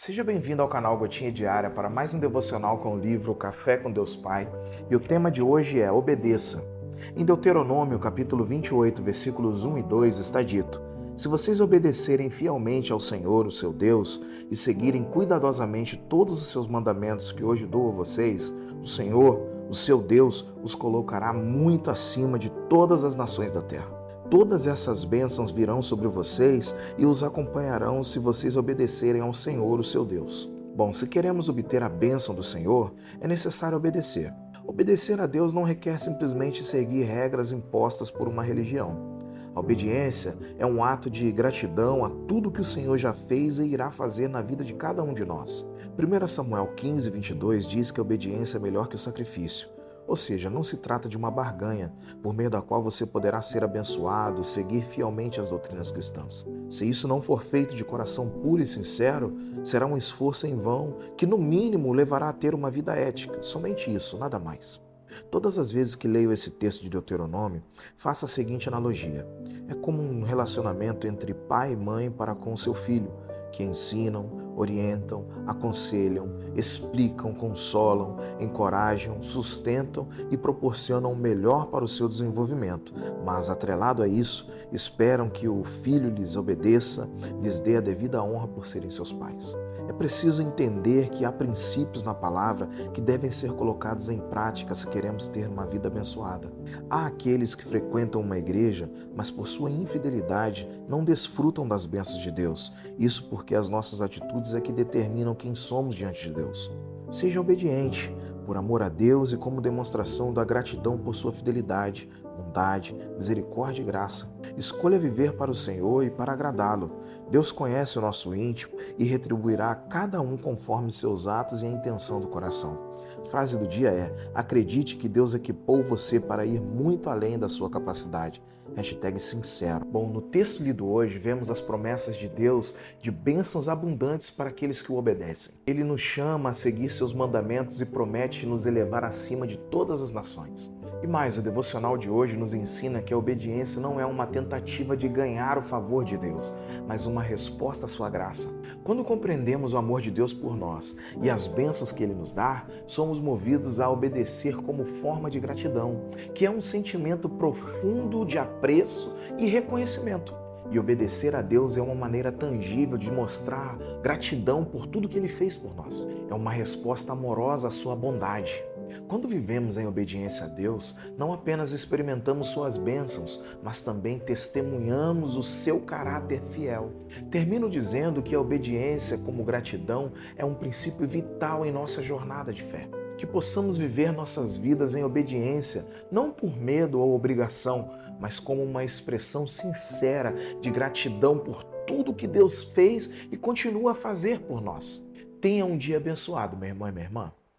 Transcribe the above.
Seja bem-vindo ao canal Gotinha Diária para mais um devocional com o livro Café com Deus Pai. E o tema de hoje é Obedeça. Em Deuteronômio, capítulo 28, versículos 1 e 2, está dito: Se vocês obedecerem fielmente ao Senhor, o seu Deus, e seguirem cuidadosamente todos os seus mandamentos que hoje dou a vocês, o Senhor, o seu Deus, os colocará muito acima de todas as nações da terra. Todas essas bênçãos virão sobre vocês e os acompanharão se vocês obedecerem ao Senhor, o seu Deus. Bom, se queremos obter a bênção do Senhor, é necessário obedecer. Obedecer a Deus não requer simplesmente seguir regras impostas por uma religião. A obediência é um ato de gratidão a tudo que o Senhor já fez e irá fazer na vida de cada um de nós. 1 Samuel 15, 22 diz que a obediência é melhor que o sacrifício. Ou seja, não se trata de uma barganha por meio da qual você poderá ser abençoado, seguir fielmente as doutrinas cristãs. Se isso não for feito de coração puro e sincero, será um esforço em vão que, no mínimo, levará a ter uma vida ética. Somente isso, nada mais. Todas as vezes que leio esse texto de Deuteronômio, faço a seguinte analogia: é como um relacionamento entre pai e mãe para com seu filho que ensinam, orientam, aconselham, explicam, consolam, encorajam, sustentam e proporcionam o melhor para o seu desenvolvimento, mas atrelado a isso, esperam que o filho lhes obedeça, lhes dê a devida honra por serem seus pais. É preciso entender que há princípios na palavra que devem ser colocados em prática se queremos ter uma vida abençoada. Há aqueles que frequentam uma igreja, mas por sua infidelidade não desfrutam das bênçãos de Deus. Isso porque as nossas atitudes é que determinam quem somos diante de Deus. Seja obediente, por amor a Deus e como demonstração da gratidão por sua fidelidade, bondade, misericórdia e graça. Escolha viver para o Senhor e para agradá-lo. Deus conhece o nosso íntimo e retribuirá a cada um conforme seus atos e a intenção do coração. Frase do dia é: acredite que Deus equipou você para ir muito além da sua capacidade. Hashtag sincero. Bom, no texto lido hoje, vemos as promessas de Deus de bênçãos abundantes para aqueles que o obedecem. Ele nos chama a seguir seus mandamentos e promete nos elevar acima de todas as nações. E mais, o devocional de hoje nos ensina que a obediência não é uma tentativa de ganhar o favor de Deus, mas uma resposta à sua graça. Quando compreendemos o amor de Deus por nós e as bênçãos que ele nos dá, somos movidos a obedecer como forma de gratidão, que é um sentimento profundo de apreço e reconhecimento. E obedecer a Deus é uma maneira tangível de mostrar gratidão por tudo que Ele fez por nós. É uma resposta amorosa à Sua bondade. Quando vivemos em obediência a Deus, não apenas experimentamos suas bênçãos, mas também testemunhamos o seu caráter fiel. Termino dizendo que a obediência, como gratidão, é um princípio vital em nossa jornada de fé. Que possamos viver nossas vidas em obediência, não por medo ou obrigação, mas como uma expressão sincera de gratidão por tudo que Deus fez e continua a fazer por nós. Tenha um dia abençoado, meu irmão e minha irmã.